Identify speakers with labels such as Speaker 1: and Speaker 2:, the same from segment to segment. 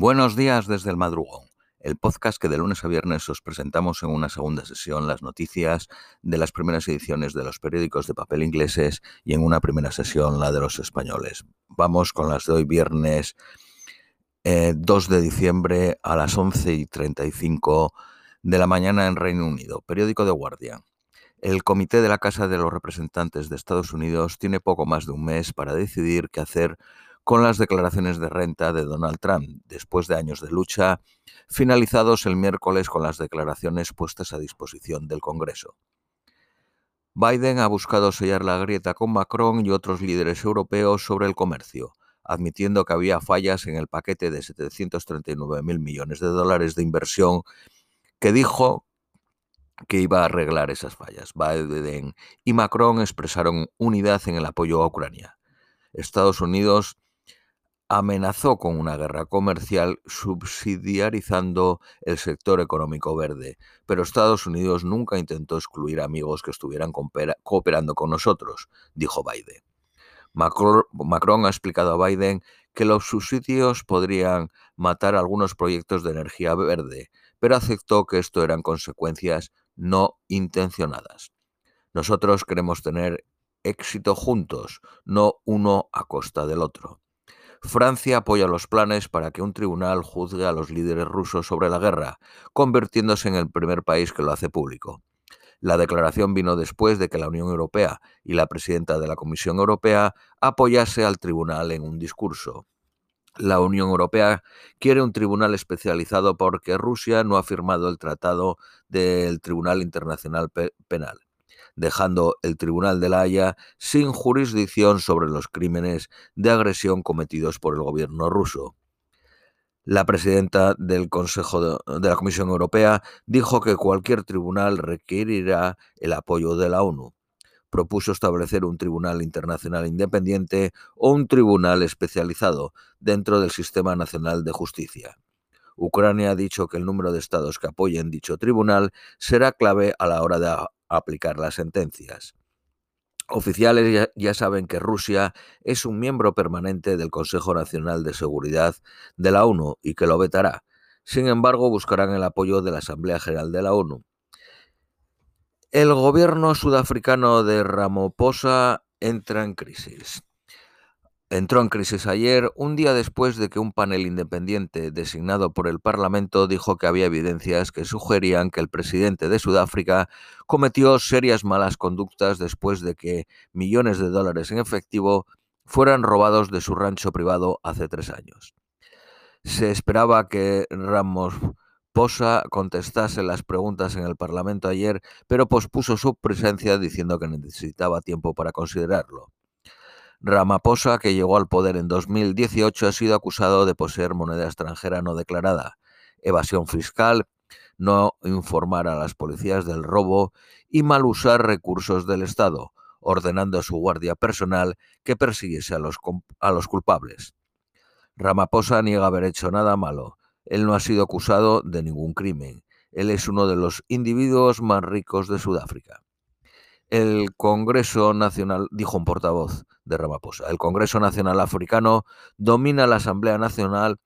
Speaker 1: Buenos días desde el madrugón, el podcast que de lunes a viernes os presentamos en una segunda sesión las noticias de las primeras ediciones de los periódicos de papel ingleses y en una primera sesión la de los españoles. Vamos con las de hoy viernes 2 eh, de diciembre a las 11 y 35 de la mañana en Reino Unido. Periódico de Guardia. El Comité de la Casa de los Representantes de Estados Unidos tiene poco más de un mes para decidir qué hacer con las declaraciones de renta de Donald Trump, después de años de lucha, finalizados el miércoles con las declaraciones puestas a disposición del Congreso. Biden ha buscado sellar la grieta con Macron y otros líderes europeos sobre el comercio, admitiendo que había fallas en el paquete de 739 mil millones de dólares de inversión que dijo que iba a arreglar esas fallas. Biden y Macron expresaron unidad en el apoyo a Ucrania. Estados Unidos amenazó con una guerra comercial subsidiarizando el sector económico verde, pero Estados Unidos nunca intentó excluir amigos que estuvieran cooperando con nosotros, dijo Biden. Macron ha explicado a Biden que los subsidios podrían matar algunos proyectos de energía verde, pero aceptó que esto eran consecuencias no intencionadas. Nosotros queremos tener éxito juntos, no uno a costa del otro. Francia apoya los planes para que un tribunal juzgue a los líderes rusos sobre la guerra, convirtiéndose en el primer país que lo hace público. La declaración vino después de que la Unión Europea y la presidenta de la Comisión Europea apoyase al tribunal en un discurso. La Unión Europea quiere un tribunal especializado porque Rusia no ha firmado el Tratado del Tribunal Internacional Penal, dejando el Tribunal de la Haya sin jurisdicción sobre los crímenes de agresión cometidos por el gobierno ruso. La presidenta del Consejo de, la Comisión Europea dijo que cualquier tribunal requerirá el apoyo de la ONU propuso establecer un tribunal internacional independiente o un tribunal especializado dentro del sistema nacional de justicia. Ucrania ha dicho que el número de estados que apoyen dicho tribunal será clave a la hora de aplicar las sentencias. Oficiales ya, saben que Rusia es un miembro permanente del Consejo Nacional de Seguridad de la ONU y que lo vetará. Sin embargo, buscarán el apoyo de la Asamblea General de la ONU. El gobierno sudafricano de Ramaphosa entra en crisis. Entró en crisis ayer, un día después de que un panel independiente designado por el Parlamento dijo que había evidencias que sugerían que el presidente de Sudáfrica cometió serias malas conductas después de que millones de dólares en efectivo fueran robados de su rancho privado hace tres años. Se esperaba que Ramos Posa contestase las preguntas en el Parlamento ayer, pero pospuso su presencia diciendo que necesitaba tiempo para considerarlo. Ramaphosa, que llegó al poder en 2018, ha sido acusado de poseer moneda extranjera no declarada, evasión fiscal, no informar a las policías del robo y mal usar recursos del Estado, ordenando a su guardia personal que persiguiese a los, a los culpables. Ramaphosa niega haber hecho nada malo, él no ha sido acusado de ningún crimen. Él es uno de los individuos más ricos de Sudáfrica. El Congreso Nacional, dijo un portavoz de el Congreso Nacional Africano domina la Asamblea Nacional,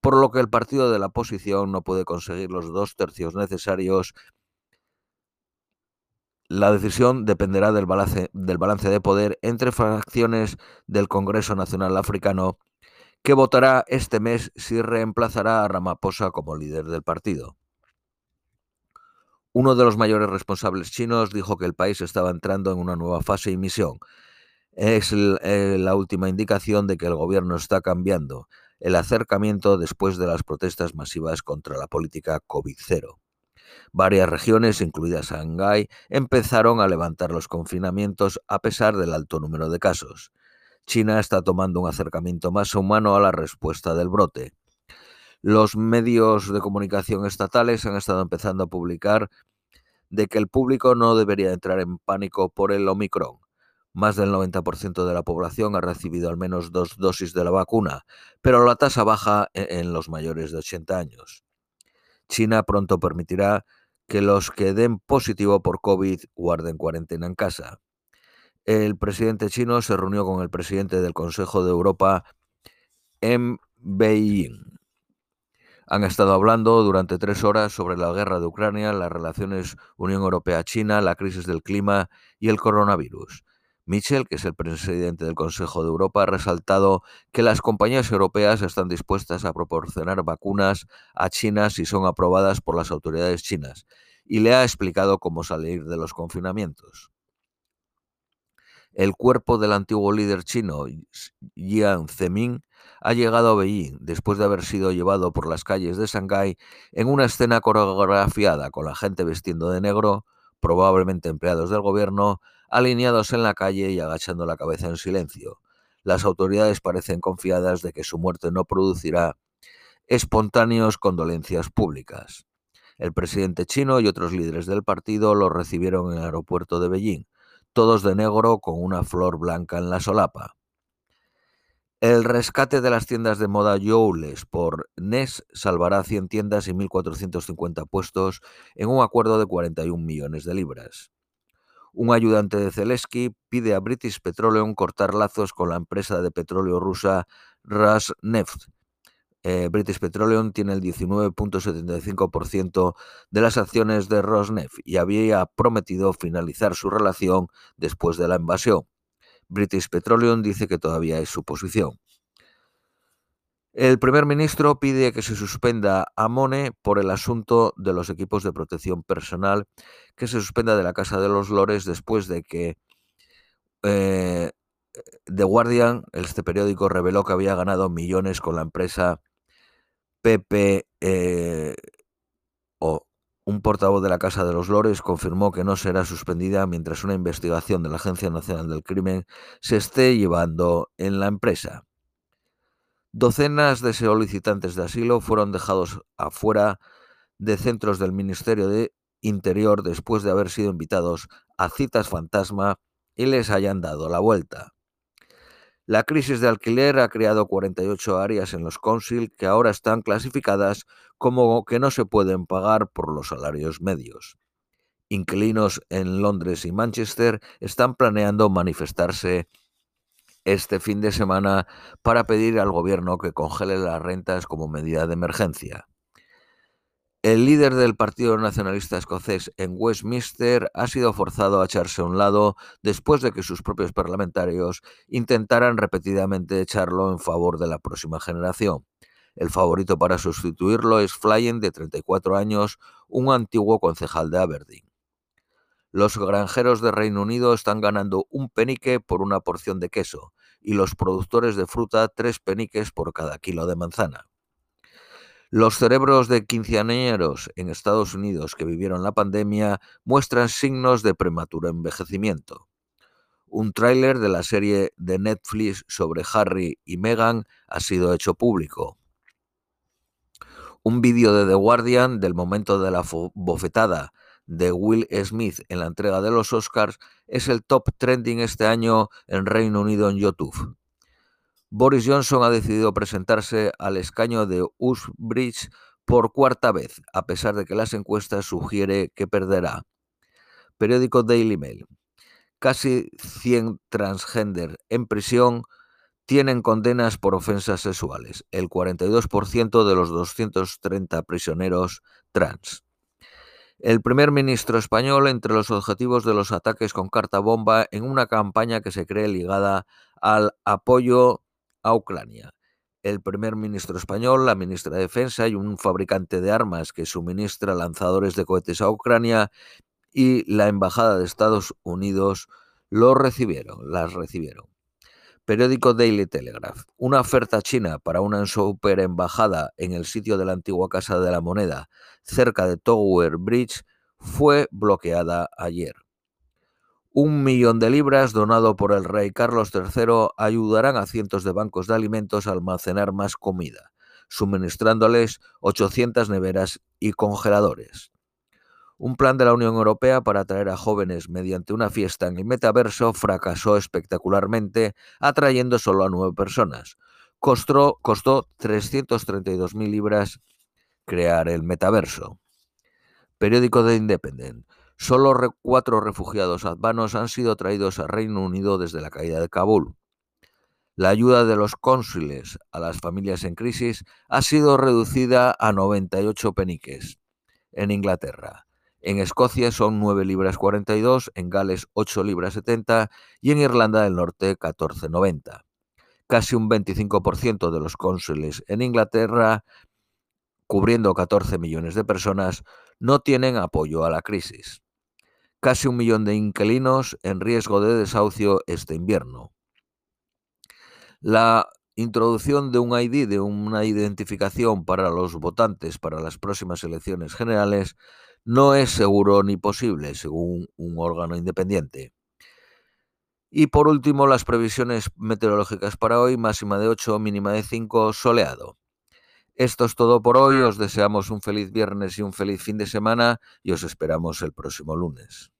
Speaker 1: por lo que el partido de la oposición no puede conseguir los dos tercios necesarios. La decisión dependerá del balance, del balance de poder entre fracciones del Congreso Nacional Africano que votará este mes si reemplazará a Ramaphosa como líder del partido. Uno de los mayores responsables chinos dijo que el país estaba entrando en una nueva fase y misión. Es eh, la última indicación de que el gobierno está cambiando el acercamiento después de las protestas masivas contra la política COVID-0. Varias regiones, incluidas Shanghái, empezaron a levantar los confinamientos a pesar del alto número de casos. China está tomando un acercamiento más humano a la respuesta del brote. Los medios de comunicación estatales han estado empezando a publicar de que el público no debería entrar en pánico por el Omicron. Más del 90% de la población ha recibido al menos dos dosis de la vacuna, pero la tasa baja e-, en los mayores de 80 años. China pronto permitirá que los que den positivo por COVID guarden cuarentena en casa el presidente chino se reunió con el presidente del Consejo de Europa en Beijing. Han estado hablando durante tres horas sobre la guerra de Ucrania, las relaciones Unión Europea-China, la crisis del clima y el coronavirus. Michel, que es el presidente del Consejo de Europa, ha resaltado que las compañías europeas están dispuestas a proporcionar vacunas a China si son aprobadas por las autoridades chinas y le ha explicado cómo salir de los confinamientos. El cuerpo del antiguo líder chino, Jiang Zemin, ha llegado a Beijing después de haber sido llevado por las calles de Shanghái en una escena coreografiada con la gente vestiendo de negro, probablemente empleados del gobierno, alineados en la calle y agachando la cabeza en silencio. Las autoridades parecen confiadas de que su muerte no producirá espontáneos condolencias públicas. El presidente chino y otros líderes del partido lo recibieron en el aeropuerto de Beijing, todos de negro con una flor blanca en la solapa. El rescate de las tiendas de moda Joules por NES salvará 100 tiendas y 1.450 puestos en un acuerdo de 41 millones de libras. Un ayudante de Zelensky pide a British Petroleum cortar lazos con la empresa de petróleo rusa Rosneft. Eh, British Petroleum tiene el 19.75% de las acciones de Rosneft y había prometido finalizar su relación después de la invasión. British Petroleum dice que todavía es su posición. El primer ministro pide que se suspenda a Mone por el asunto de los equipos de protección personal, que se suspenda de la Casa de los Lores después de que eh, The Guardian, este periódico, reveló que había ganado millones con la empresa PP eh, o un portavoz de la Casa de los Lores confirmó que no será suspendida mientras una investigación de la Agencia Nacional del Crimen se esté llevando en la empresa. Docenas de solicitantes de asilo fueron dejados afuera de centros del Ministerio de Interior después de haber sido invitados a citas fantasma y les hayan dado la vuelta. La crisis de alquiler ha creado 48 áreas en los council que ahora están clasificadas como que no se pueden pagar por los salarios medios. Inquilinos en Londres y Manchester están planeando manifestarse este fin de semana para pedir al gobierno que congele las rentas como medida de emergencia. El líder del Partido Nacionalista Escocés en Westminster ha sido forzado a echarse a un lado después de que sus propios parlamentarios intentaran repetidamente echarlo en favor de la próxima generación. El favorito para sustituirlo es Flyen, de 34 años, un antiguo concejal de Aberdeen. Los granjeros de Reino Unido están ganando un penique por una porción de queso y los productores de fruta tres peniques por cada kilo de manzana. Los cerebros de quinceañeros en Estados Unidos que vivieron la pandemia muestran signos de prematuro envejecimiento. Un tráiler de la serie de Netflix sobre Harry y Meghan ha sido hecho público. Un vídeo de The Guardian del momento de la bofetada de Will Smith en la entrega de los Oscars es el top trending este año en Reino Unido en YouTube. Boris Johnson ha decidido presentarse al escaño de Uxbridge por cuarta vez, a pesar de que las encuestas sugiere que perderá. Periódico Daily Mail. Casi 100 transgender en prisión tienen condenas por ofensas sexuales, el 42% de los 230 prisioneros trans. El primer ministro español entre los objetivos de los ataques con carta bomba en una campaña que se cree ligada al apoyo a Ucrania. El primer ministro español, la ministra de Defensa y un fabricante de armas que suministra lanzadores de cohetes a Ucrania y la Embajada de Estados Unidos lo recibieron, las recibieron. Periódico Daily Telegraph. Una oferta china para una super embajada en el sitio de la antigua Casa de la Moneda, cerca de Tower Bridge, fue bloqueada ayer. Un millón de libras donado por el rey Carlos III ayudarán a cientos de bancos de alimentos a almacenar más comida, suministrándoles 800 neveras y congeladores. Un plan de la Unión Europea para atraer a jóvenes mediante una fiesta en el metaverso fracasó espectacularmente, atrayendo solo a nueve personas. Costó, costó 332.000 libras crear el metaverso. Periódico de Independent. Solo cuatro refugiados afganos han sido traídos al Reino Unido desde la caída de Kabul. la ayuda de los cónsules a las familias en crisis ha sido reducida a 98 peniques en Inglaterra. En Escocia son 9 libras 42, en Gales 8 libras 70 y en Irlanda del Norte 14,90. Casi un 25% de los cónsules en Inglaterra, cubriendo 14 millones de personas, no tienen apoyo a la crisis. Casi un millón de inquilinos en riesgo de desahucio este invierno. La introducción de un ID, de una identificación para los votantes para las próximas elecciones generales, no es seguro ni posible, según un órgano independiente. Y por último, las previsiones meteorológicas para hoy, máxima de 8, mínima de 5, soleado. Esto es todo por hoy, os deseamos un feliz viernes y un feliz fin de semana y os esperamos el próximo lunes.